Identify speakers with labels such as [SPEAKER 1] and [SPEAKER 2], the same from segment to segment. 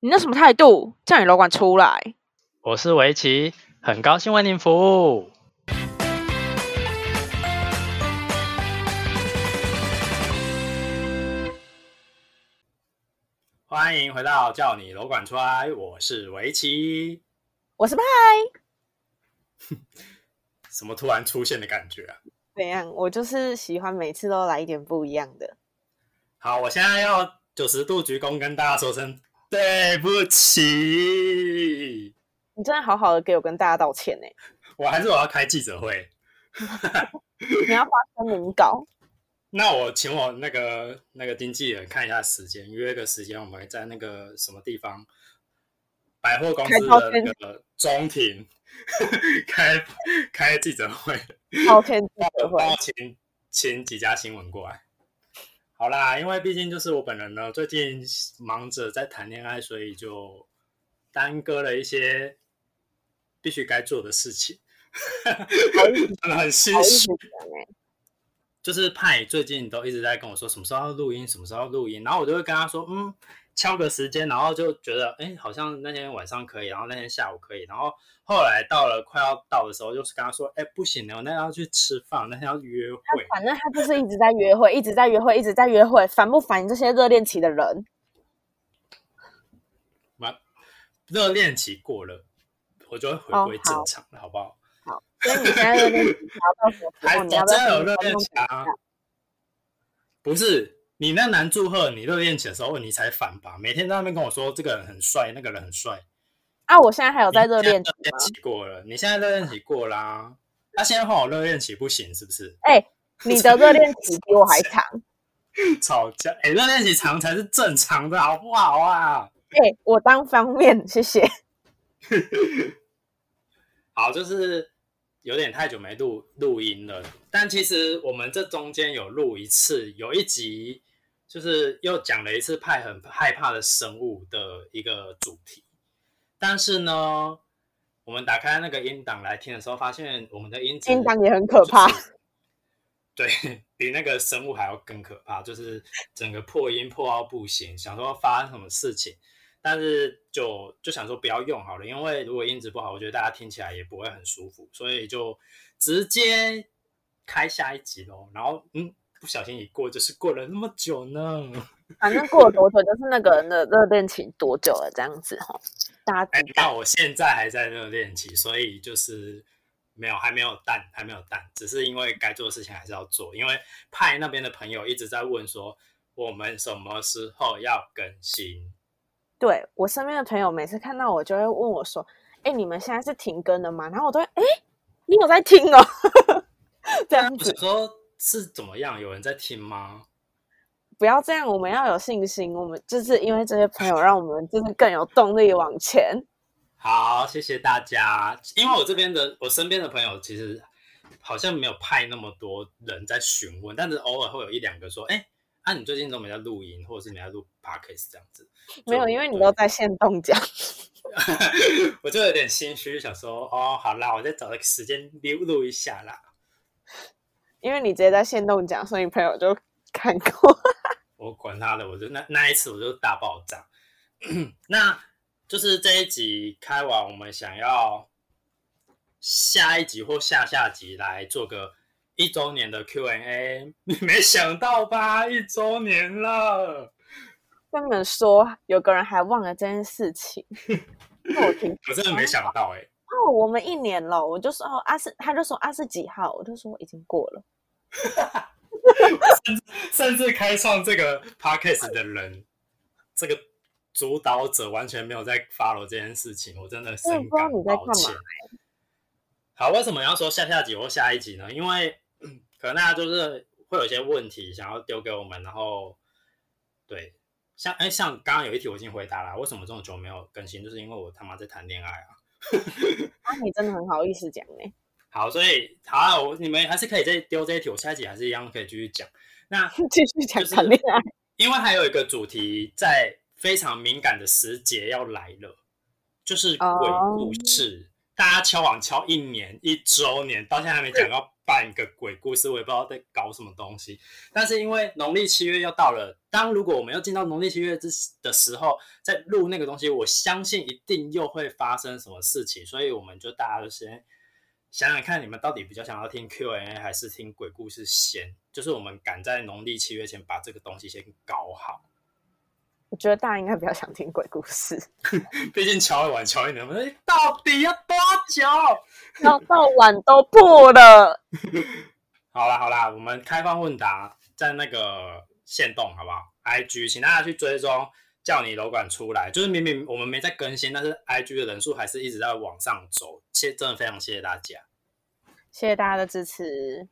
[SPEAKER 1] 你那什么态度？叫你楼管出来！
[SPEAKER 2] 我是围棋，很高兴为您服务。欢迎回到叫你楼管出来，我是围棋，
[SPEAKER 1] 我是派。
[SPEAKER 2] 什么突然出现的感觉啊？
[SPEAKER 1] 怎样？我就是喜欢每次都来一点不一样的。
[SPEAKER 2] 好，我现在要九十度鞠躬，跟大家说声对不起。
[SPEAKER 1] 你真的好好的给我跟大家道歉呢。
[SPEAKER 2] 我还是我要开记者会。
[SPEAKER 1] 你要发声明稿。
[SPEAKER 2] 那我请我那个那个经纪人看一下时间，约个时间，我们在那个什么地方百货公司的那个中庭开开记者会。
[SPEAKER 1] 好，天记者会。
[SPEAKER 2] 请请几家新闻过来。好啦，因为毕竟就是我本人呢，最近忙着在谈恋爱，所以就耽搁了一些必须该做的事情。真的很心虚。就是派最近都一直在跟我说什么时候要录音，什么时候要录音，然后我就会跟他说，嗯，敲个时间，然后就觉得，哎，好像那天晚上可以，然后那天下午可以，然后后来到了快要到的时候，就是跟他说，哎，不行了，那要去吃饭，那天要约会。
[SPEAKER 1] 反正他就是一直在约会，一直在约会，一直在约会，烦不烦？这些热恋期的人，
[SPEAKER 2] 完，热恋期过了，我就会回归正常了，好不好？
[SPEAKER 1] 所以你现在热恋期到什么时候？你要
[SPEAKER 2] 真的有热恋期啊？不是，你那男祝贺你热恋期的时候，你才反吧？每天在那边跟我说这个人很帅，那个人很帅
[SPEAKER 1] 啊！我现在还有在热恋
[SPEAKER 2] 期过了，你现在热恋期过啦？那现在换我热恋期不行是不是？
[SPEAKER 1] 哎，你的热恋期比我还长。
[SPEAKER 2] 吵架？哎，热恋期长才是正常的，好不好啊？
[SPEAKER 1] 哎，我单方面，谢谢。
[SPEAKER 2] 好，就是有点太久没录录音了，但其实我们这中间有录一次，有一集就是又讲了一次派很害怕的生物的一个主题。但是呢，我们打开那个音档来听的时候，发现我们的音
[SPEAKER 1] 音档也很可怕，
[SPEAKER 2] 对比那个生物还要更可怕，就是整个破音破到不行，想说发生什么事情。但是就就想说不要用好了，因为如果音质不好，我觉得大家听起来也不会很舒服，所以就直接开下一集喽。然后嗯，不小心一过就是过了那么久呢。
[SPEAKER 1] 反正过了多久就是那个人的热恋期多久了这样子哈。大家知道
[SPEAKER 2] 我现在还在热恋期，所以就是没有还没有淡还没有淡，只是因为该做的事情还是要做。因为派那边的朋友一直在问说我们什么时候要更新。
[SPEAKER 1] 对我身边的朋友，每次看到我就会问我说：“哎，你们现在是停更了吗？”然后我都会：“哎，你有在听哦。”这样子
[SPEAKER 2] 说，是怎么样？有人在听吗？
[SPEAKER 1] 不要这样，我们要有信心。我们就是因为这些朋友，让我们就是更有动力往前。
[SPEAKER 2] 好，谢谢大家。因为我这边的，我身边的朋友其实好像没有派那么多人在询问，但是偶尔会有一两个说：“哎。”那你最近都没在录音，或者是没在录 podcast 这样子？
[SPEAKER 1] 没有，因为你都在线动讲。
[SPEAKER 2] 我就有点心虚，想说哦，好啦，我再找个时间录录一下啦。
[SPEAKER 1] 因为你直接在线动讲，所以朋友就看过。
[SPEAKER 2] 我管他的，我就那那一次我就大爆炸。那就是这一集开完，我们想要下一集或下下集来做个。一周年的 Q&A，你没想到吧？一周年了，
[SPEAKER 1] 跟你们说，有个人还忘了这件事情。我听，
[SPEAKER 2] 我真的没想到哎。
[SPEAKER 1] 哦，我们一年了，我就说哦，阿是，他就说阿是几号，我就说已经过了。
[SPEAKER 2] 甚至甚至开创这个 podcast 的人，这个主导者完全没有在 follow 这件事情，我真的深感抱歉。好，为什么要说下下集或下一集呢？因为可能大家就是会有一些问题想要丢给我们，然后对，像哎，像刚刚有一题我已经回答了，为什么这么久没有更新？就是因为我他妈在谈恋爱啊！
[SPEAKER 1] 啊，你真的很好意思讲呢。
[SPEAKER 2] 好，所以好，我你们还是可以再丢这一题，我下一集还是一样可以继续讲。那
[SPEAKER 1] 继续讲谈恋爱，
[SPEAKER 2] 因为还有一个主题在非常敏感的时节要来了，就是鬼故事。大家敲网敲一年一周年，到现在还没讲 到办一个鬼故事，我也不知道在搞什么东西。但是因为农历七月要到了，当如果我们要进到农历七月之的时候，在录那个东西，我相信一定又会发生什么事情，所以我们就大家都先想想看，你们到底比较想要听 Q&A 还是听鬼故事先？就是我们赶在农历七月前把这个东西先搞好。
[SPEAKER 1] 我觉得大家应该比较想听鬼故事，
[SPEAKER 2] 毕竟敲一晚敲一年，到底要多久？
[SPEAKER 1] 要到碗都破了。
[SPEAKER 2] 好啦好啦，我们开放问答在那个线动好不好？IG，请大家去追踪，叫你楼管出来。就是明明我们没在更新，但是 IG 的人数还是一直在往上走。谢，真的非常谢谢大家，
[SPEAKER 1] 谢谢大家的支持。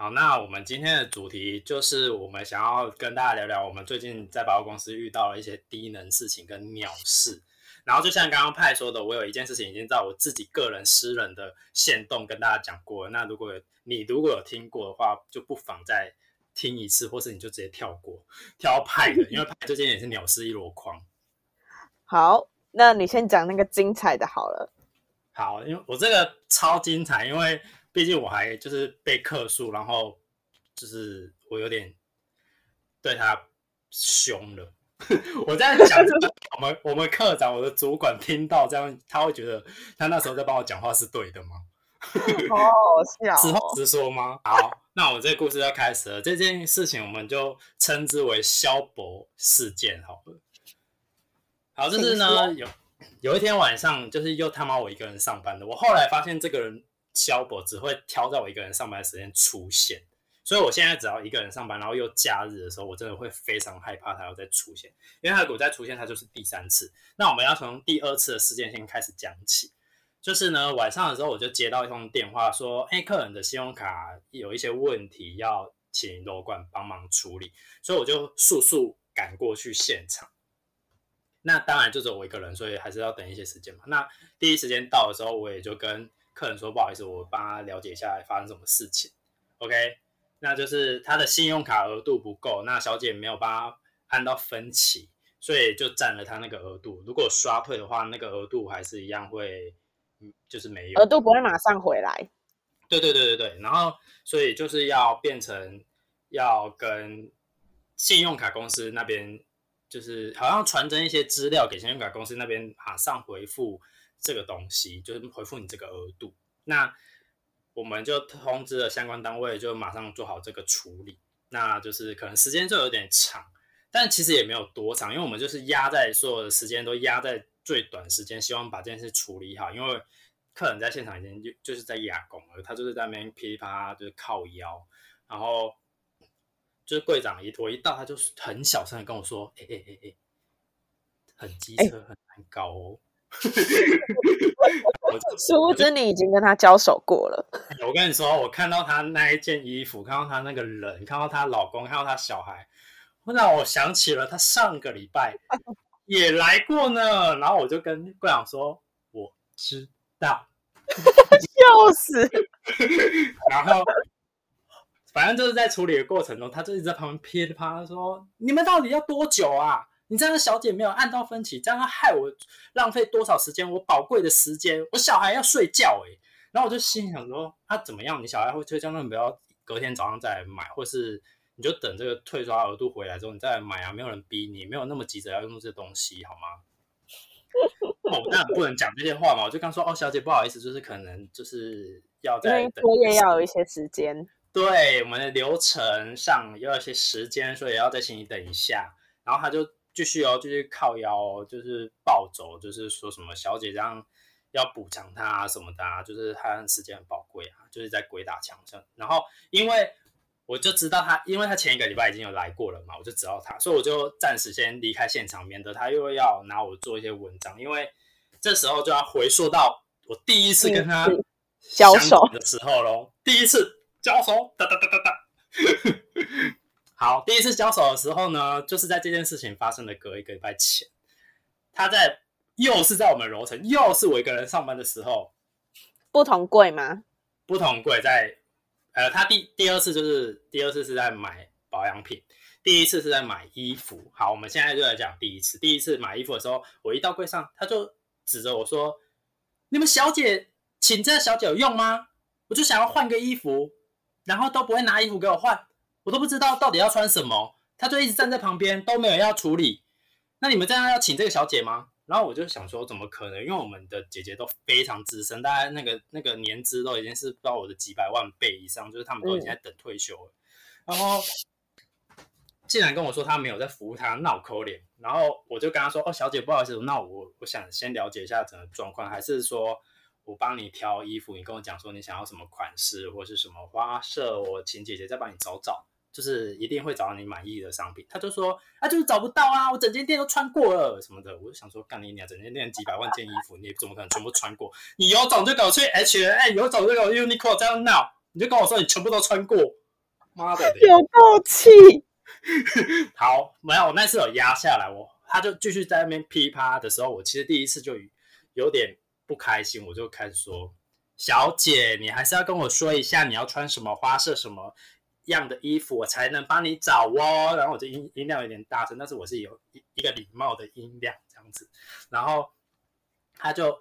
[SPEAKER 2] 好，那我们今天的主题就是我们想要跟大家聊聊，我们最近在百货公司遇到了一些低能事情跟鸟事。然后就像刚刚派说的，我有一件事情已经在我自己个人私人的线动跟大家讲过了。那如果你如果有听过的话，就不妨再听一次，或是你就直接跳过，跳派的，因为派最近也是鸟事一箩筐。
[SPEAKER 1] 好，那你先讲那个精彩的好了。
[SPEAKER 2] 好，因为我这个超精彩，因为。毕竟我还就是被克诉，然后就是我有点对他凶了。我在讲，我们我们科长，我的主管听到这样，他会觉得他那时候在帮我讲话是对的吗？
[SPEAKER 1] 好好笑，
[SPEAKER 2] 实话实说吗？好，那我这个故事要开始了。这件事情我们就称之为萧博事件，好了。好，就是呢，有有一天晚上，就是又他妈我一个人上班的。我后来发现这个人。肖博只会挑在我一个人上班的时间出现，所以我现在只要一个人上班，然后又假日的时候，我真的会非常害怕他要再出现，因为他如果再出现，他就是第三次。那我们要从第二次的事件先开始讲起，就是呢晚上的时候我就接到一通电话，说哎客人的信用卡有一些问题，要请楼管帮忙处理，所以我就速速赶过去现场。那当然就只有我一个人，所以还是要等一些时间嘛。那第一时间到的时候，我也就跟客人说：“不好意思，我帮他了解一下发生什么事情。”OK，那就是他的信用卡额度不够，那小姐没有帮他按到分期，所以就占了他那个额度。如果刷退的话，那个额度还是一样会，嗯，就是没有
[SPEAKER 1] 额度不会马上回来。
[SPEAKER 2] 对对对对对，然后所以就是要变成要跟信用卡公司那边，就是好像传真一些资料给信用卡公司那边马上回复。这个东西就是回复你这个额度，那我们就通知了相关单位，就马上做好这个处理。那就是可能时间就有点长，但其实也没有多长，因为我们就是压在所有的时间都压在最短时间，希望把这件事处理好。因为客人在现场已经就就是在压工了，他就是在那边噼里啪啦就是靠腰，然后就是柜长一我一到，他就很小声的跟我说：“哎哎哎哎，很机车，很难搞哦。”
[SPEAKER 1] 殊不知你已经跟他交手过了。
[SPEAKER 2] 我跟你说，我看到他那一件衣服，看到他那个人，看到她老公，看到他小孩，让我想起了他上个礼拜也来过呢。然后我就跟柜长说：“我知道。”
[SPEAKER 1] 笑死。
[SPEAKER 2] 然后反正就是在处理的过程中，他就一直在旁边噼里啪啦说：“你们到底要多久啊？”你这样小姐没有按到分歧，这样害我浪费多少时间？我宝贵的时间，我小孩要睡觉哎。然后我就心想说，他怎么样？你小孩会睡觉，那不要隔天早上再来买，或是你就等这个退刷额度回来之后你再来买啊。没有人逼你，没有那么急着要用这东西，好吗？哦，那不能讲这些话嘛。我就刚说哦，小姐不好意思，就是可能就是要在
[SPEAKER 1] 作业要有一些时间，
[SPEAKER 2] 对我们的流程上要一些时间，所以要再请你等一下。然后他就。继续哦，继续靠腰，就是暴走，就是说什么小姐这样要补偿他什么的，啊，就是他时间很宝贵啊，就是在鬼打墙上。然后因为我就知道他，因为他前一个礼拜已经有来过了嘛，我就知道他，所以我就暂时先离开现场，免得他又要拿我做一些文章。因为这时候就要回溯到我第一次跟他
[SPEAKER 1] 交手
[SPEAKER 2] 的时候喽，第一次交手，哒哒哒哒哒。好，第一次交手的时候呢，就是在这件事情发生的隔一个礼拜前，他在又是在我们楼层，又是我一个人上班的时候，
[SPEAKER 1] 不同柜吗？
[SPEAKER 2] 不同柜在，呃，他第第二次就是第二次是在买保养品，第一次是在买衣服。好，我们现在就来讲第一次。第一次买衣服的时候，我一到柜上，他就指着我说：“你们小姐请这小姐有用吗？”我就想要换个衣服，然后都不会拿衣服给我换，我都不知道到底要穿什么，他就一直站在旁边都没有要处理。那你们这样要请这个小姐吗？然后我就想说，怎么可能？因为我们的姐姐都非常资深，大概那个那个年资都已经是不知道我的几百万倍以上，就是他们都已经在等退休了。然后竟然跟我说他没有在服务他，闹抠脸。然后我就跟他说：“哦，小姐，不好意思，那我我想先了解一下整个状况，还是说我帮你挑衣服，你跟我讲说你想要什么款式或是什么花色，我请姐姐再帮你找找。”就是一定会找到你满意的商品，他就说啊，就是找不到啊，我整间店都穿过了什么的，我就想说，干你娘，整间店几百万件衣服，你怎么可能全部穿过？你有种就给我去 H，哎，有种就给我 Uniqlo 这样闹，你就跟我说你全部都穿过，妈的，
[SPEAKER 1] 有够气！
[SPEAKER 2] 好，没有，我那次有压下来，我他就继续在那边噼啪的时候，我其实第一次就有点不开心，我就开始说，小姐，你还是要跟我说一下你要穿什么花色什么。样的衣服我才能帮你找哦，然后我就音音量有点大声，但是我是有一一个礼貌的音量这样子，然后他就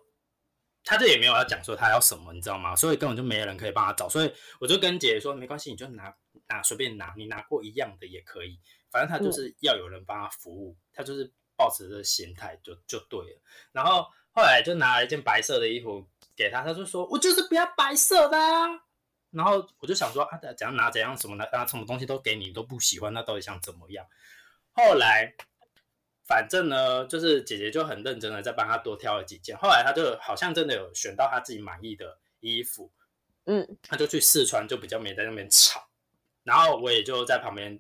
[SPEAKER 2] 他这也没有要讲说他要什么，你知道吗？所以根本就没有人可以帮他找，所以我就跟姐姐说没关系，你就拿拿随便拿，你拿过一样的也可以，反正他就是要有人帮他服务，他就是抱持这心态就就对了。然后后来就拿了一件白色的衣服给他，他就说我就是不要白色的。然后我就想说啊，怎样拿怎样什么拿啊，什么东西都给你都不喜欢，那到底想怎么样？后来反正呢，就是姐姐就很认真的在帮他多挑了几件。后来他就好像真的有选到他自己满意的衣服，
[SPEAKER 1] 嗯，
[SPEAKER 2] 他就去试穿，就比较没在那边吵。然后我也就在旁边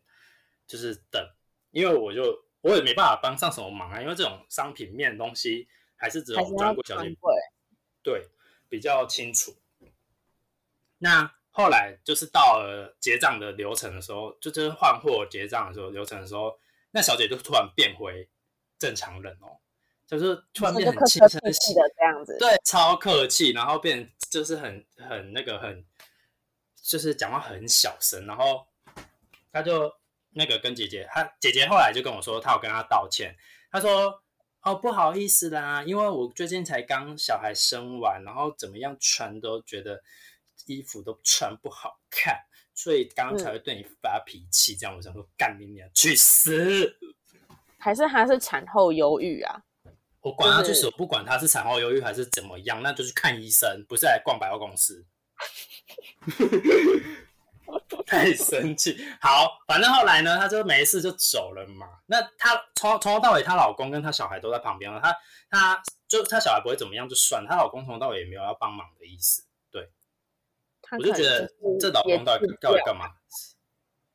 [SPEAKER 2] 就是等，因为我就我也没办法帮上什么忙啊，因为这种商品面的东西还是只有专柜小姐对比较清楚。那后来就是到了结账的流程的时候，就就是换货结账的时候流程的时候，那小姐就突然变回正常人哦，就是突然变很轻声
[SPEAKER 1] 细的这样子，
[SPEAKER 2] 对，超客气，然后变就是很很那个很，就是讲话很小声，然后他就那个跟姐姐，她姐姐后来就跟我说，她有跟她道歉，她说哦不好意思啦，因为我最近才刚小孩生完，然后怎么样穿都觉得。衣服都穿不好看，所以刚刚才会对你发脾气。这样我想说，干你娘，去死！
[SPEAKER 1] 还是他是产后忧郁啊？
[SPEAKER 2] 我管他去死，我不管他是产后忧郁还是怎么样，那就去看医生，不是来逛百货公司。太生气！好，反正后来呢，他就没事就走了嘛。那她从从头到尾，她老公跟她小孩都在旁边了。她她就她小孩不会怎么样就算，她老公从头到尾也没有要帮忙的意思。我就觉得这老公到底到底干嘛？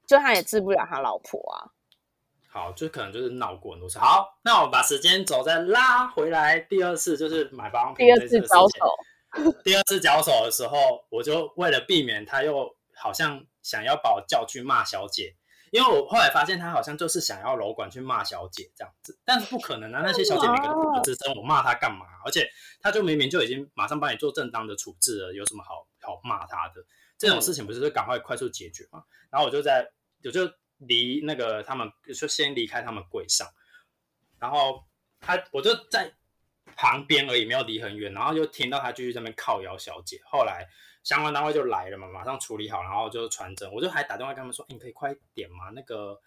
[SPEAKER 1] 就他也治不了他老婆啊。
[SPEAKER 2] 好，就可能就是闹过很多次。好，那我们把时间轴再拉回来，第二次就是买保养品。
[SPEAKER 1] 第二次交手，
[SPEAKER 2] 第二次交手的时候，我就为了避免他又好像想要把我叫去骂小姐。因为我后来发现他好像就是想要楼管去骂小姐这样子，但是不可能啊！那些小姐每个都不吱声，我骂他干嘛？而且他就明明就已经马上帮你做正当的处置了，有什么好好骂他的？这种事情不是就赶快快速解决吗？然后我就在我就离那个他们就先离开他们柜上，然后他我就在旁边而已，没有离很远，然后就听到他继续在那边靠摇小姐。后来。相关单位就来了嘛，马上处理好，然后就传真。我就还打电话跟他们说：“你可以快点吗？那个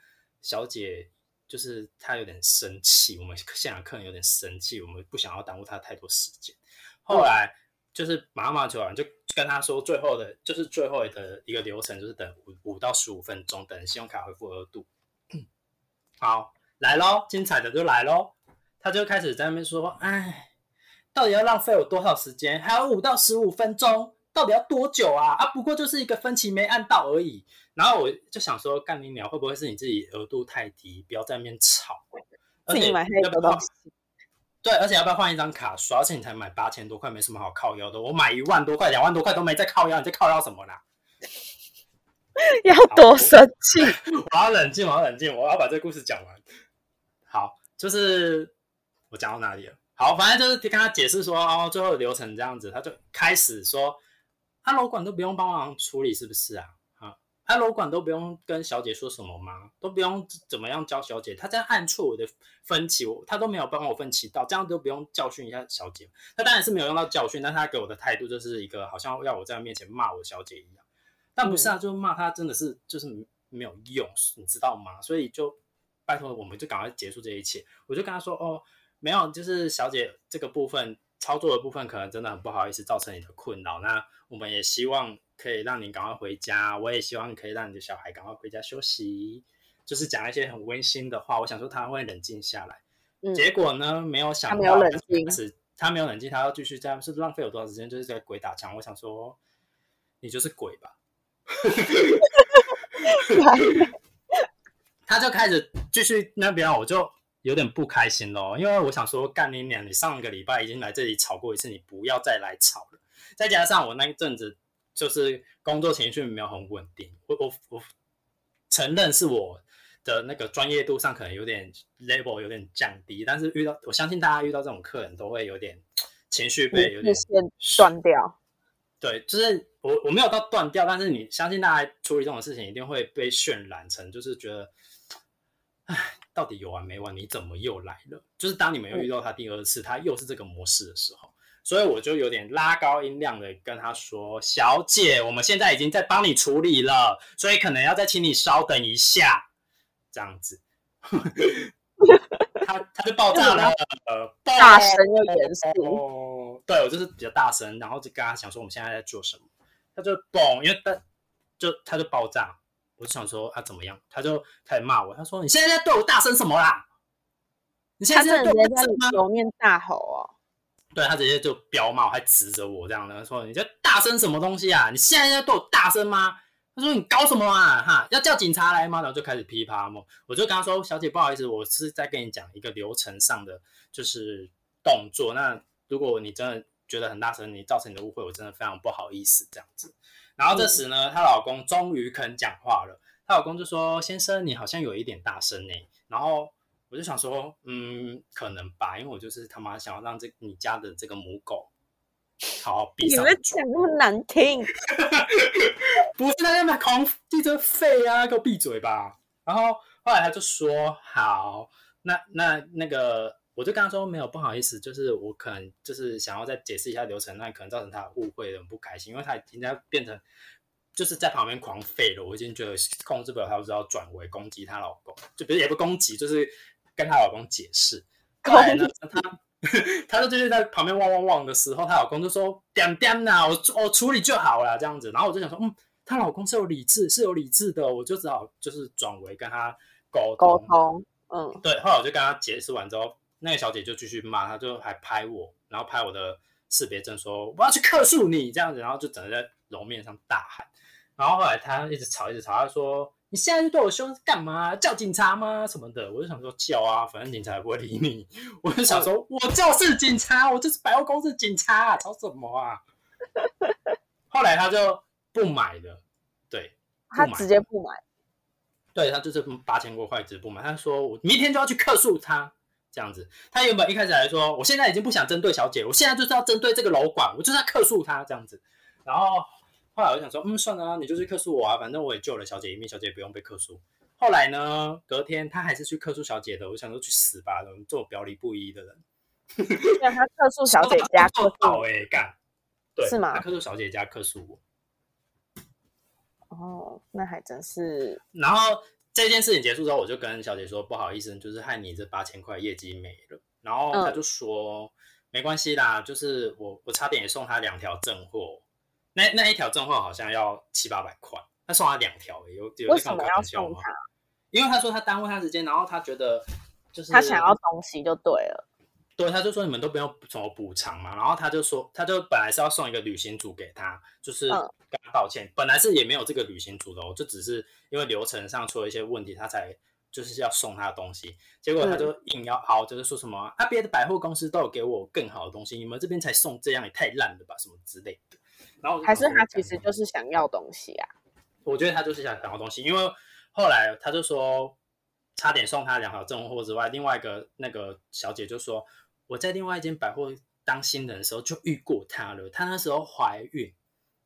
[SPEAKER 2] 小姐就是她有点生气，我们现场客人有点生气，我们不想要耽误她太多时间。”后来就是马上马上就完，就跟他说最后的，就是最后的一个流程，就是等五五到十五分钟，等信用卡恢复额度。好，来喽，精彩的就来喽。他就开始在那边说：“哎，到底要浪费我多少时间？还有五到十五分钟。”到底要多久啊？啊，不过就是一个分期没按到而已。然后我就想说，干你鸟会不会是你自己额度太低，不要在那边吵？
[SPEAKER 1] 而且买
[SPEAKER 2] 要不要？对，而且要不要换一张卡刷？而且你才买八千多块，没什么好靠腰的。我买一万多块、两万多块都没在靠腰，你在靠腰什么啦？
[SPEAKER 1] 要多生气！
[SPEAKER 2] 我要冷静，我要冷静，我要把这个故事讲完。好，就是我讲到哪里了？好，反正就是跟他解释说，哦，最后流程这样子，他就开始说。他楼管都不用帮忙处理，是不是啊？啊，啊，楼管都不用跟小姐说什么吗？都不用怎么样教小姐？他这样按错我的分歧，我他都没有帮我分歧到，这样都不用教训一下小姐。他当然是没有用到教训，但他给我的态度就是一个好像要我在面前骂我小姐一样。但不是啊，就骂他真的是就是没有用，你知道吗？所以就拜托，我们就赶快结束这一切。我就跟他说，哦，没有，就是小姐这个部分操作的部分，可能真的很不好意思造成你的困扰。那我们也希望。可以让你赶快回家，我也希望可以让你的小孩赶快回家休息，就是讲一些很温馨的话。我想说他会冷静下来，结果呢，没有想到，他没有冷静，他没有冷静，他要继续这样，是浪费我多少时间？就是在鬼打墙。我想说，你就是鬼吧？他就开始继续那边，我就有点不开心咯，因为我想说，干你娘！你上个礼拜已经来这里吵过一次，你不要再来吵了。再加上我那一阵子。就是工作情绪没有很稳定，我我我承认是我的那个专业度上可能有点 level 有点降低，但是遇到我相信大家遇到这种客人都会有点情绪被有点
[SPEAKER 1] 断掉。
[SPEAKER 2] 对，就是我我没有到断掉，但是你相信大家处理这种事情一定会被渲染成就是觉得，哎，到底有完没完？你怎么又来了？就是当你们又遇到他第二次，他又是这个模式的时候。所以我就有点拉高音量的跟他说：“小姐，我们现在已经在帮你处理了，所以可能要再请你稍等一下，这样子。”他他就爆炸了，
[SPEAKER 1] 大声又严肃。
[SPEAKER 2] 对我就是比较大声，然后就跟他讲说我们现在在做什么，他就嘣，因为他就他就爆炸，我就想说啊怎么样，他就开始骂我，他说你现在在对我大声什么啦？你现在在对我
[SPEAKER 1] 在面大吼哦。
[SPEAKER 2] 对他直接就飙骂，还指着我这样的说：“你在大声什么东西啊？你现在在对我大声吗？”他说：“你搞什么啊？哈，要叫警察来吗？”然后就开始噼啪嘛。我就跟他说：“小姐，不好意思，我是在跟你讲一个流程上的就是动作。那如果你真的觉得很大声，你造成你的误会，我真的非常不好意思这样子。”然后这时呢，她老公终于肯讲话了。她老公就说：“先生，你好像有一点大声呢。”然后。我就想说，嗯，可能吧，因为我就是他妈想要让这你家的这个母狗好好闭上。
[SPEAKER 1] 你们讲那么难听，
[SPEAKER 2] 不是他在那狂记着肺啊，给我闭嘴吧。然后后来他就说，好，那那那个，我就跟他说，没有不好意思，就是我可能就是想要再解释一下流程，那可能造成他误会，很不开心，因为他已经在变成就是在旁边狂吠了，我已经觉得控制不了他，知道转为攻击她老公，就比如也不攻击，就是。跟她老公解释，后来呢，她 她就就是在旁边汪汪汪的时候，她老公就说：“点点呐，我我处理就好了。”这样子，然后我就想说，嗯，她老公是有理智，是有理智的，我就只好就是转为跟她沟
[SPEAKER 1] 沟通。嗯，
[SPEAKER 2] 对。后来我就跟她解释完之后，那个小姐就继续骂，她就还拍我，然后拍我的识别证，说我要去克诉你这样子，然后就整个在楼面上大喊。然后后来她一直吵，一直吵，她说。你现在就对我凶干嘛？叫警察吗？什么的？我就想说叫啊，反正警察也不会理你。我就想说，我就是警察，我就是百货公司警察，吵什么啊？后来他就不买了，对，
[SPEAKER 1] 他直接不买。
[SPEAKER 2] 对他就是八千多块直接不买。他说我明天就要去客诉他，这样子。他原本一开始来说，我现在已经不想针对小姐，我现在就是要针对这个楼管，我就是要客诉他这样子。然后。后来我就想说，嗯，算了，你就去克诉我啊，反正我也救了小姐一命，小姐不用被克诉。后来呢，隔天他还是去克诉小姐的，我想说去死吧，这种表里不一的人。
[SPEAKER 1] 让他克诉小姐家克 诉，
[SPEAKER 2] 哎，干，对，
[SPEAKER 1] 是吗？
[SPEAKER 2] 他克诉小姐家克诉我。
[SPEAKER 1] 哦，那还真是。
[SPEAKER 2] 然后这件事情结束之后，我就跟小姐说，不好意思，就是害你这八千块业绩没了。然后她就说，没关系啦，就是我我差点也送她两条正货。那那一条正货好像要七八百块，他送他两条，有有
[SPEAKER 1] 为什么要送他？
[SPEAKER 2] 因为他说他耽误他时间，然后他觉得就是
[SPEAKER 1] 他想要东西就对了。
[SPEAKER 2] 对，他就说你们都不用什么补偿嘛，然后他就说他就本来是要送一个旅行组给他，就是跟他道歉，本来是也没有这个旅行组的，就只是因为流程上出了一些问题，他才就是要送他的东西，结果他就硬要熬，就是说什么啊，别的百货公司都有给我更好的东西，你们这边才送这样也太烂了吧，什么之类的。然后
[SPEAKER 1] 还是他其实就是想要东西啊？
[SPEAKER 2] 我觉得他就是想想要东西，因为后来他就说差点送他两条正货之外，另外一个那个小姐就说我在另外一间百货当新人的时候就遇过他了，他那时候怀孕，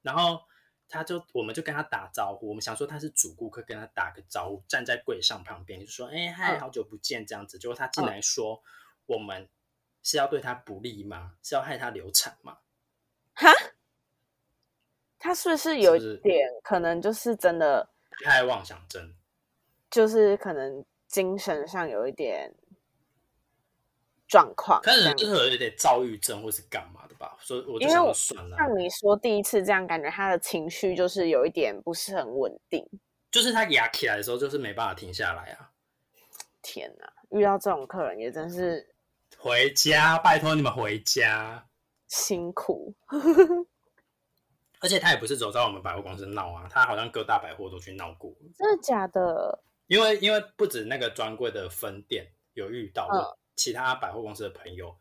[SPEAKER 2] 然后他就我们就跟他打招呼，我们想说他是主顾客，跟他打个招呼，站在柜上旁边就说：“哎嗨，
[SPEAKER 1] 嗯
[SPEAKER 2] 好久不见。”这样子，结果他进来说：“我们是要对他不利吗？是要害他流产吗
[SPEAKER 1] 哈，他是不是有一点可能就是真的，
[SPEAKER 2] 被害妄想症。
[SPEAKER 1] 就是可能精神上有一点状况？
[SPEAKER 2] 可能就是有一点躁郁症或是干嘛的吧，所以我就想算了，
[SPEAKER 1] 像你说第一次这样，感觉他的情绪就是有一点不是很稳定。
[SPEAKER 2] 就是他压起来的时候，就是没办法停下来啊。
[SPEAKER 1] 天哪，遇到这种客人也真是
[SPEAKER 2] 回家，拜托你们回家。
[SPEAKER 1] 辛苦。
[SPEAKER 2] 而且他也不是走在我们百货公司闹啊，他好像各大百货都去闹过。
[SPEAKER 1] 真的假的？
[SPEAKER 2] 因为因为不止那个专柜的分店有遇到，
[SPEAKER 1] 嗯
[SPEAKER 2] 其他百货公司的朋友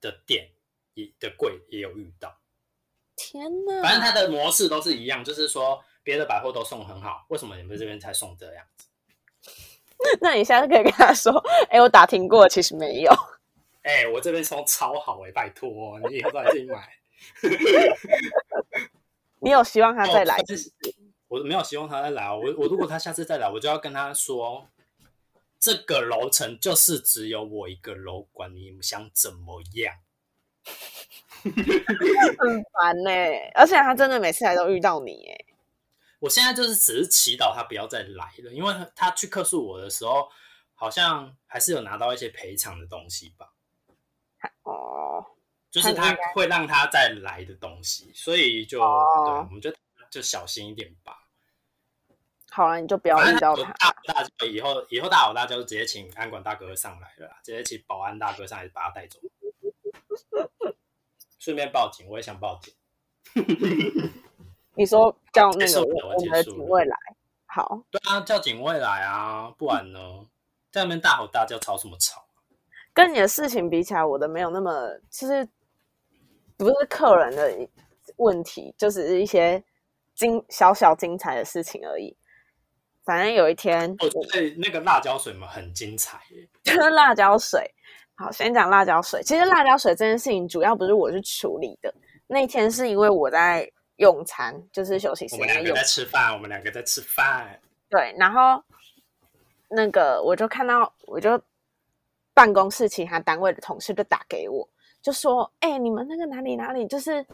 [SPEAKER 2] 的店也的柜也有遇到。
[SPEAKER 1] 天哪！
[SPEAKER 2] 反正他的模式都是一样，就是说别的百货都送很好，为什么你们这边才送这样子？
[SPEAKER 1] 那你下次可以跟他说，哎、我打听过，其实没有。
[SPEAKER 2] 哎、我这边送超好哎、拜托你以后再来自己买。
[SPEAKER 1] 你有希望他再来
[SPEAKER 2] 我没有希望他再来哦。我我如果他下次再来，我就要跟他说，这个楼层就是只有我一个楼管，你们想怎么样？
[SPEAKER 1] 很烦呢、而且他真的每次来都遇到你，哎，
[SPEAKER 2] 我现在就是只是祈祷他不要再来了，因为他去客诉我的时候，好像还是有拿到一些赔偿的东西吧，
[SPEAKER 1] 哦，
[SPEAKER 2] 就是他会让他再来的东西，所以就、
[SPEAKER 1] 哦
[SPEAKER 2] 对，我们就就小心一点吧。
[SPEAKER 1] 好了，你就不要遇到他。
[SPEAKER 2] 大以后以后大吼大叫就直接请安管大哥上来了啦，直接请保安大哥上来把他带走，顺便报警，我也想报警。
[SPEAKER 1] 你说叫那个我们的
[SPEAKER 2] 结束了
[SPEAKER 1] 警卫来，好，
[SPEAKER 2] 对啊，叫警卫来啊，不然呢，在那边大吼大叫吵什么吵？
[SPEAKER 1] 跟你的事情比起来，我的没有那么，就是不是客人的问题，就只是一些精小小精彩的事情而已。反正有一天，
[SPEAKER 2] 我觉得那个辣椒水嘛很精彩耶，
[SPEAKER 1] 就是辣椒水。好，先讲辣椒水。其实辣椒水这件事情主要不是我去处理的，那天是因为我在用餐，就是休息时间用
[SPEAKER 2] 我们两个在吃饭，我们两个在吃饭，
[SPEAKER 1] 对，然后那个我就看到，我就办公室其他单位的同事就打给我，就说：“哎、你们那个哪里哪里，就是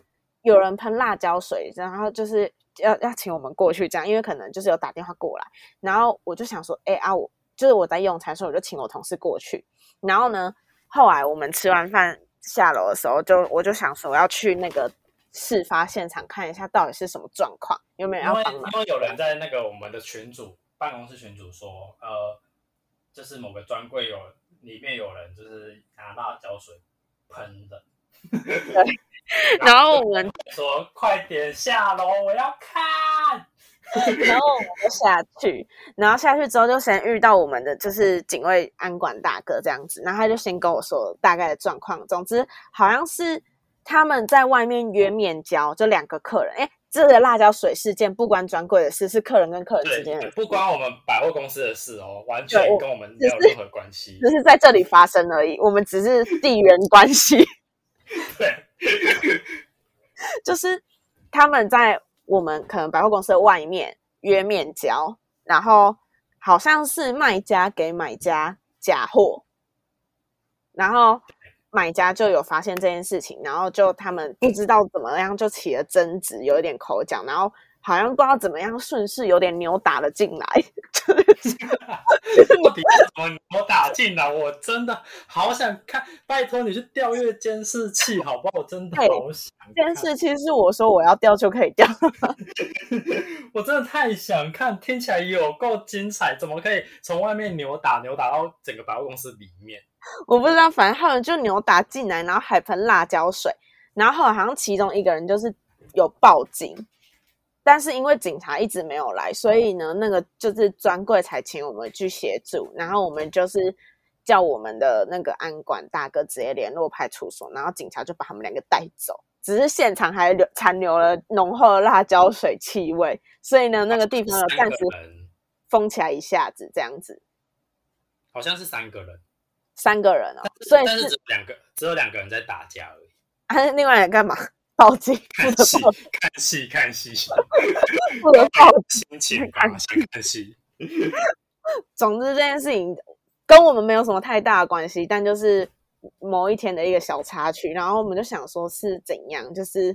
[SPEAKER 1] 有人喷辣椒水，然后就是要要请我们过去这样，因为可能就是有打电话过来。”然后我就想说：“哎、啊，我就是我在用餐，时候我就请我同事过去。然后呢，后来我们吃完饭下楼的时候，就我就想说我要去那个事发现场看一下到底是什么状况，有没有要帮忙。”
[SPEAKER 2] 因为有人在那个我们的群主办公室群主说，呃，就是某个专柜有里面有人就是拿辣椒水喷的，
[SPEAKER 1] 然后我们
[SPEAKER 2] 说快点下楼，我要看。
[SPEAKER 1] 然后我们就下去，然后下去之后就先遇到我们的就是警卫安管大哥这样子，然后他就先跟我说大概的状况。总之好像是他们在外面约面交，就两个客人。哎，这个辣椒水事件不关专柜的事，是客人跟客人之间的，事，
[SPEAKER 2] 不关我们百货公司的事哦，完全跟我们没有任何关系。
[SPEAKER 1] 只是在这里发生而已。我们只是地缘关系，
[SPEAKER 2] 对，
[SPEAKER 1] 就是他们在我们可能百货公司的外面约面交，然后好像是卖家给买家假货，然后买家就有发现这件事情，然后就他们不知道怎么样就起了争执，有一点口角，然后好像不知道怎么样顺势有点扭打了进来，
[SPEAKER 2] 到底是怎么我打进来？我真的好想看，拜托你去调阅监视器好不好？我真的好想看
[SPEAKER 1] 这件事其实是我说我要调就可以调，
[SPEAKER 2] 我真的太想看，听起来有够精彩，怎么可以从外面扭打扭打到整个百货公司里面？
[SPEAKER 1] 我不知道，反正他们就扭打进来，然后还喷辣椒水，然后好像其中一个人就是有报警，但是因为警察一直没有来，所以呢，那个就是专柜才请我们去协助，然后我们就是叫我们的那个安管大哥直接联络派出所，然后警察就把他们两个带走。只是现场还留残留了浓厚的辣椒水气味，所以呢，那个地方有暂时，封起来一下子，这样子，
[SPEAKER 2] 好像是三个人，
[SPEAKER 1] 三个人哦，所以
[SPEAKER 2] 但是
[SPEAKER 1] 是
[SPEAKER 2] 只有两个，只有两个人在打架而已。
[SPEAKER 1] 还是另外人干嘛？报警，
[SPEAKER 2] 看戏看戏看戏，
[SPEAKER 1] 负责报
[SPEAKER 2] 心情吧，先看戏。
[SPEAKER 1] 总之这件事情跟我们没有什么太大的关系，但就是某一天的一个小插曲，然后我们就想说是怎样，就是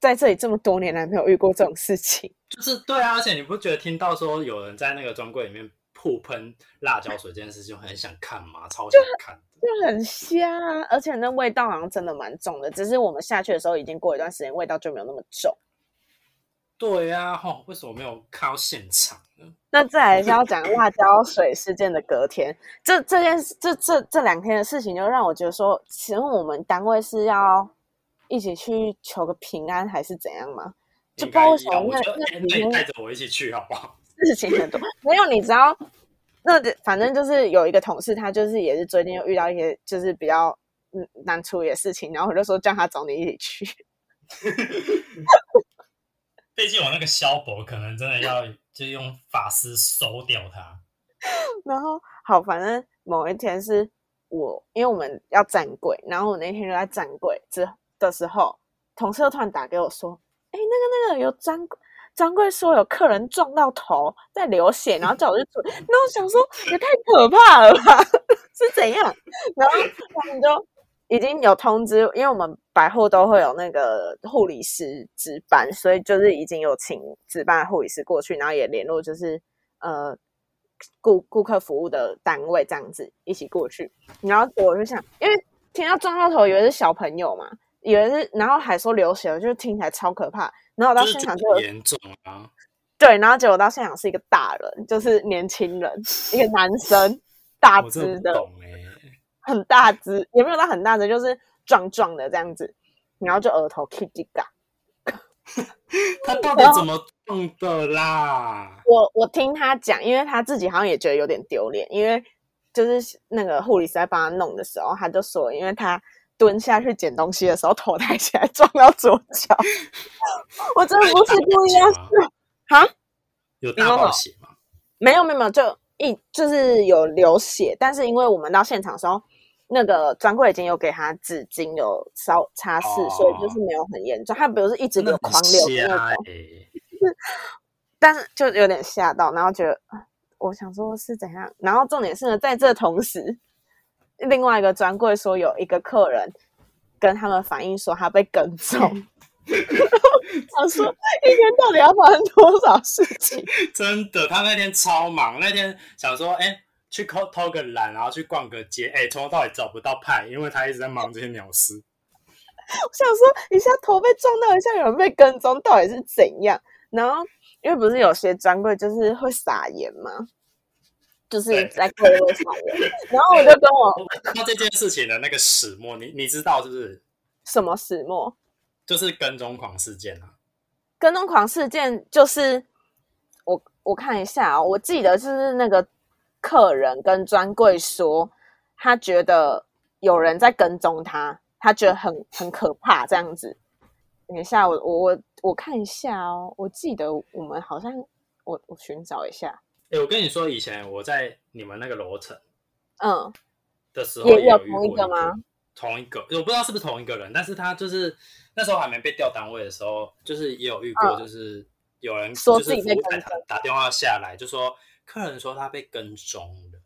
[SPEAKER 1] 在这里这么多年来没有遇过这种事情，
[SPEAKER 2] 就是对啊，而且你不觉得听到说有人在那个专柜里面互喷辣椒水这件事，就很想看嘛？超想看的。
[SPEAKER 1] 就很香啊，而且那味道好像真的蛮重的，只是我们下去的时候已经过一段时间，味道就没有那么重。
[SPEAKER 2] 对呀、吼，为什么没有看到现场呢？
[SPEAKER 1] 那再来是要讲辣椒水事件的隔天，这这件事这这这两天的事情，就让我觉得说，请问我们单位是要一起去求个平安，还是怎样吗？就
[SPEAKER 2] 应
[SPEAKER 1] 不知道为，什么那
[SPEAKER 2] 你带着我一起去好不好？
[SPEAKER 1] 事情很多，没有你知道，那反正就是有一个同事，他就是也是最近又遇到一些就是比较嗯难处理的事情，然后我就说叫他找你一起去。
[SPEAKER 2] 毕竟我那个萧伯可能真的要就用法师收掉他。
[SPEAKER 1] 然后好，反正某一天是我，因为我们要站柜，然后我那天就在站柜之的时候，同事就突然打给我说：“哎，那个那个有专专柜说有客人撞到头在流血，然后叫我去处理。”然后我想说也太可怕了吧，是怎样？然后他们就已经有通知，因为我们百货都会有那个护理师值班，所以就是已经有请值班的护理师过去，然后也联络就是呃顾顾客服务的单位这样子一起过去。然后我就想，因为听到撞到头，以为是小朋友嘛，以为是，然后还说流血，我就听起来超可怕。然后我到现场就
[SPEAKER 2] 严重啊！
[SPEAKER 1] 对，然后结果到现场是一个大人，就是年轻人，一个男生，大只的，很大只，也没有到很大只，就是壮壮的这样子，然后就额头 k i t 嘎。
[SPEAKER 2] 他到底怎么撞的啦？
[SPEAKER 1] 我我听他讲，因为他自己好像也觉得有点丢脸，因为就是那个护理师在帮他弄的时候，他就说，因为他蹲下去捡东西的时候，头抬起来撞到左脚。我真的不是故意要
[SPEAKER 2] 有大爆血吗
[SPEAKER 1] 哈，
[SPEAKER 2] 有大爆血吗？
[SPEAKER 1] 没有没有没有，就一就是有流血，但是因为我们到现场的时候，那个专柜已经有给他纸巾有稍擦拭，
[SPEAKER 2] 哦
[SPEAKER 1] 所以就是没有很严重。他不是一直有
[SPEAKER 2] 真的很
[SPEAKER 1] 狂流的那种，
[SPEAKER 2] 欸
[SPEAKER 1] 但是就有点吓到，然后觉得，啊我想说是怎样。然后重点是呢，在这同时，另外一个专柜说有一个客人跟他们反映说他被跟踪。他说一天到底要发生多少事情？
[SPEAKER 2] 真的，他那天超忙，那天想说，哎、去偷偷个懒，然后去逛个街，哎、从头到尾找不到派，因为他一直在忙这些鸟事。
[SPEAKER 1] 我想说，一下头被撞到，一下有人被跟踪，到底是怎样？然后因为不是有些专柜就是会撒盐吗？就是
[SPEAKER 2] 对
[SPEAKER 1] 在柜位撒盐，然后我就跟我
[SPEAKER 2] 那这件事情的那个始末，你你知道是不是？
[SPEAKER 1] 什么始末
[SPEAKER 2] 就是跟踪狂事件啊。
[SPEAKER 1] 跟踪狂事件，就是我我看一下啊、我记得就是那个客人跟专柜说，他觉得有人在跟踪他，他觉得很很可怕这样子。等一下，我我我我看一下哦，我记得我们好像我我寻找一下，
[SPEAKER 2] 哎、我跟你说，以前我在你们那个楼层
[SPEAKER 1] 嗯，
[SPEAKER 2] 的时候，
[SPEAKER 1] 也有
[SPEAKER 2] 有遇过
[SPEAKER 1] 同一个吗？
[SPEAKER 2] 同一个，我不知道是不是同一个人，但是他就是那时候还没被调单位的时候，就是也有遇过，
[SPEAKER 1] 嗯
[SPEAKER 2] 就是有人
[SPEAKER 1] 说
[SPEAKER 2] 就是服务台打打电话下来，就说客人说他被跟踪了，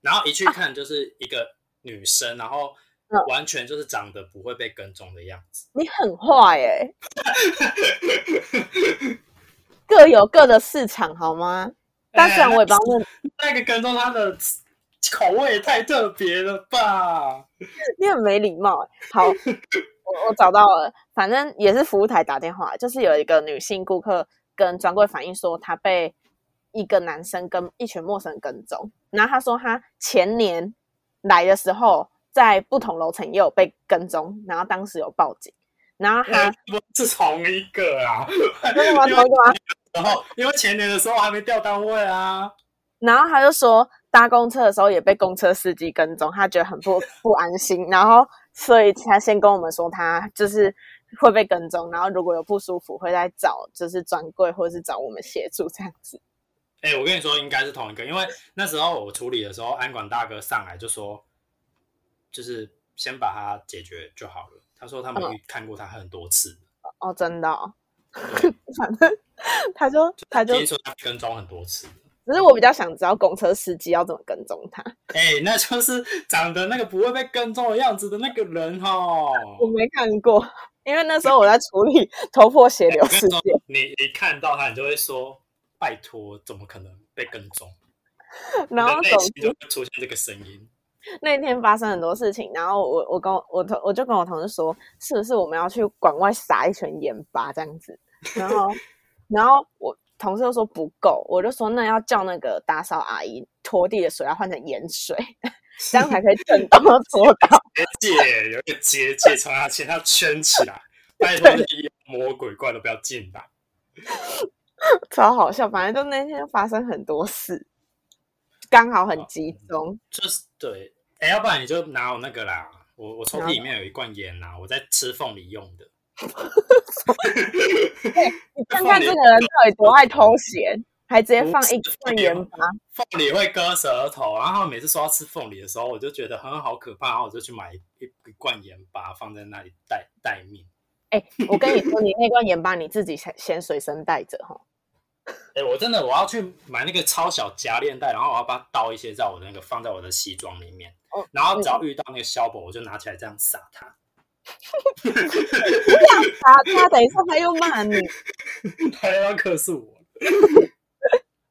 [SPEAKER 2] 然后一去看就是一个女生，然后
[SPEAKER 1] 嗯
[SPEAKER 2] 完全就是长得不会被跟踪的样子。
[SPEAKER 1] 你很坏哎、各有各的市场好吗？但虽然我也不知道那
[SPEAKER 2] 那个跟踪他的口味也太特别了吧？
[SPEAKER 1] 你很没礼貌欸。好，我我找到了，反正也是服务台打电话，就是有一个女性顾客跟专柜反映说，她被一个男生跟一群陌生人跟踪，然后她说她前年来的时候，在不同楼层也有被跟踪，然后当时有报警，然后他
[SPEAKER 2] 不是同一个啊？
[SPEAKER 1] 真的吗？同一个吗？
[SPEAKER 2] 然后因为前年的时候还没调单位啊。
[SPEAKER 1] 然后他就说搭公车的时候也被公车司机跟踪，他觉得很不 不安心，然后所以他先跟我们说他就是会被跟踪，然后如果有不舒服会再找就是专柜或者是找我们协助这样子。
[SPEAKER 2] 哎、我跟你说，应该是同一个，因为那时候我处理的时候，安管大哥上来就说，就是先把它解决就好了。他说他们看过他很多次，
[SPEAKER 1] 哦，真的、哦，反正 他就他就
[SPEAKER 2] 听说他跟踪很多次。
[SPEAKER 1] 只是我比较想知道公车司机要怎么跟踪他。
[SPEAKER 2] 哎、那就是长得那个不会被跟踪的样子的那个人哦。
[SPEAKER 1] 我没看过，因为那时候我在处理头破血流事件。，
[SPEAKER 2] 你你看到他，你就会说：“拜托，怎么可能被跟踪？”
[SPEAKER 1] 然后
[SPEAKER 2] 内
[SPEAKER 1] 总
[SPEAKER 2] 心就会出现这个声音。
[SPEAKER 1] 那天发生很多事情，然后我我跟我我同我就跟我同事说，是不是我们要去馆外撒一圈盐巴这样子？然后然后我同事就说不够，我就说那要叫那个打扫阿姨拖地的水要换成盐水，这样才可以震动的拖到。
[SPEAKER 2] 结界有一个结界从他前要圈起来，拜托你魔鬼怪都不要进来。
[SPEAKER 1] 超好笑。反正就那天发生很多事，刚好很集中。
[SPEAKER 2] 就是对，哎、要不然你就拿我那个啦，我我抽屉里面有一罐烟呐，我在吃凤梨用的。
[SPEAKER 1] 你看看这个人到底多爱偷闲，还直接放一罐盐巴。
[SPEAKER 2] 凤梨会割舌头，然后每次说要吃凤梨的时候，我就觉得很好可怕，然后我就去买一一罐盐巴放在那里待待命。
[SPEAKER 1] 哎、我跟你说，你那罐盐巴你自己先先随身带着哈。
[SPEAKER 2] 哎、我真的我要去买那个超小夹链袋，然后我要把它倒一些在我的那个放在我的西装里面，
[SPEAKER 1] 哦
[SPEAKER 2] 然后只要遇到那个消博，我就拿起来这样撒它。
[SPEAKER 1] 他他等一下他又骂你，
[SPEAKER 2] 他又要克诉我。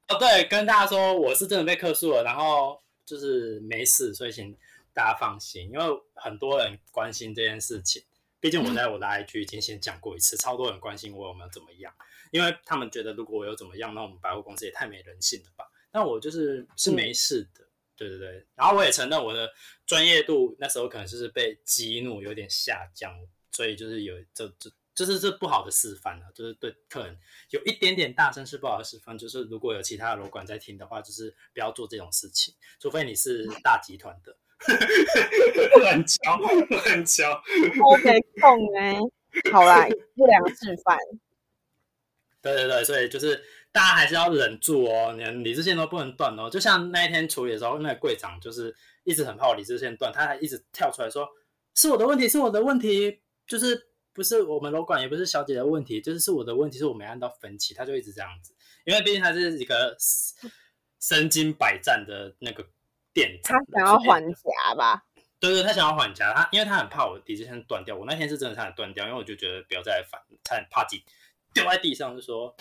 [SPEAKER 2] 哦，对，跟大家说我是真的被克诉了，然后就是没事，所以请大家放心，因为很多人关心这件事情。毕竟我在我的 IG 已经先讲过一次，超多人关心我有没有怎么样，因为他们觉得如果我有怎么样，那我们百货公司也太没人性了吧。那我就是是没事的，对对对。然后我也承认我的专业度那时候可能就是被激怒，有点下降，所以就是有这这就是这不好的示范了，就是对客人有一点点大声是不好的示范。就是如果有其他的楼管在听的话，就是不要做这种事情，除非你是大集团的。乱敲乱敲
[SPEAKER 1] ，OK 控哎、好啦，不良示范。
[SPEAKER 2] 对对对，所以就是大家还是要忍住哦，你理智线都不能断哦。就像那一天处理的时候，那个柜长就是一直很怕我理智线断，他还一直跳出来说是我的问题，是我的问题，就是不是我们楼管，也不是小姐的问题，就是是我的问题，是我没按到分期，他就一直这样子，因为毕竟他是一个身经百战的那个店长他，
[SPEAKER 1] 想要
[SPEAKER 2] 所以
[SPEAKER 1] 还价吧？
[SPEAKER 2] 对对，他想要还价，他因为他很怕我理智线断掉。我那天是真的差点断掉，因为我就觉得不要再来烦，差点怕自己掉在地上，就说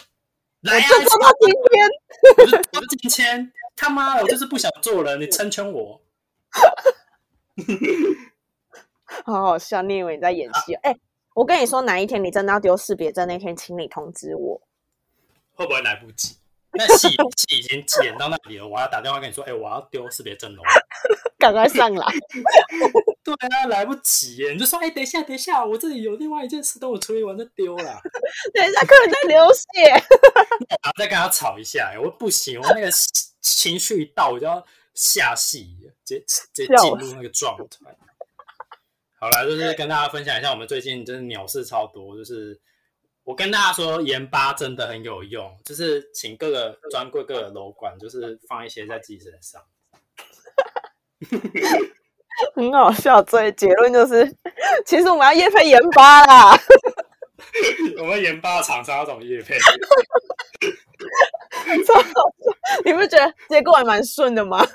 [SPEAKER 2] 来呀、
[SPEAKER 1] 我就做到今天，
[SPEAKER 2] 我今天他妈的，我就是不想做了，你成全我。
[SPEAKER 1] 好好笑。你以为你在演戏哦？哎、我跟你说，哪一天你真的要丢识别证那天，请你通知我。
[SPEAKER 2] 会不会来不及？那戏戏已经演到那里了，我要打电话跟你说，哎、我要丢识别证了。
[SPEAKER 1] 赶快上来！
[SPEAKER 2] 对啊，来不及耶！你就说，哎、等一下，等一下，我这里有另外一件事，等我处理完就丢啦。
[SPEAKER 1] 等一下，客人在流血。
[SPEAKER 2] 然后再跟他吵一下，我不行，我那个情绪一到，我就要下戏，直接直接进入那个状态。好了，就是跟大家分享一下，我们最近真是鸟事超多，就是我跟大家说，盐巴真的很有用，就是请各个专柜、各个楼管，就是放一些在自己身上。
[SPEAKER 1] 很好笑，所以结论就是，其实我们要夜配盐巴啦。
[SPEAKER 2] 我们盐巴的厂商要怎么叶配？
[SPEAKER 1] 超好笑，你不觉得结构还蛮顺的吗？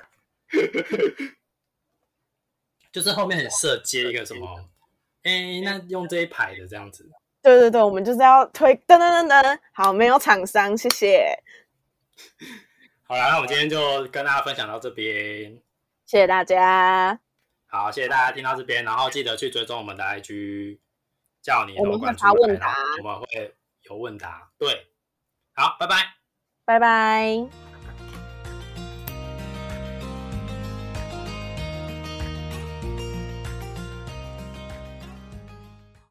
[SPEAKER 2] 就是后面很适合接一个什么，哎、那用这一排的这样子。
[SPEAKER 1] 对对对，我们就是要推噔噔噔噔。好，没有厂商，谢谢，
[SPEAKER 2] 好了，那我们今天就跟大家分享到这边。
[SPEAKER 1] 谢谢大家。
[SPEAKER 2] 好，谢谢大家听到这边，然后记得去追踪我们的 IG，叫你
[SPEAKER 1] 我们
[SPEAKER 2] 楼管
[SPEAKER 1] 会发问答
[SPEAKER 2] 我们会有问答。对，好，拜拜。
[SPEAKER 1] 拜拜。